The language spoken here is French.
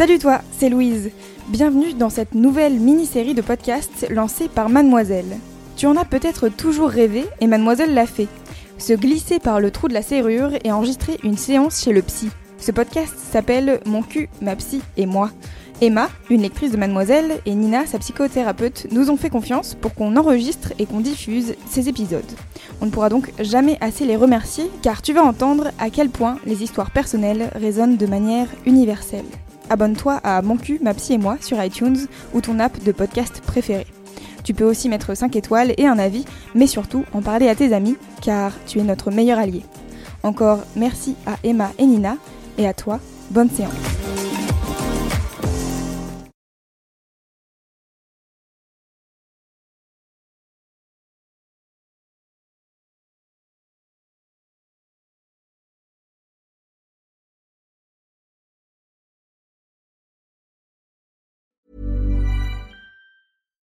Salut toi, c'est Louise. Bienvenue dans cette nouvelle mini-série de podcasts lancée par Mademoiselle. Tu en as peut-être toujours rêvé et Mademoiselle l'a fait. Se glisser par le trou de la serrure et enregistrer une séance chez le psy. Ce podcast s'appelle Mon cul, ma psy et moi. Emma, une lectrice de Mademoiselle, et Nina, sa psychothérapeute, nous ont fait confiance pour qu'on enregistre et qu'on diffuse ces épisodes. On ne pourra donc jamais assez les remercier car tu vas entendre à quel point les histoires personnelles résonnent de manière universelle abonne-toi à Mon cul, ma psy et moi sur iTunes ou ton app de podcast préféré. Tu peux aussi mettre 5 étoiles et un avis, mais surtout en parler à tes amis, car tu es notre meilleur allié. Encore merci à Emma et Nina, et à toi, bonne séance.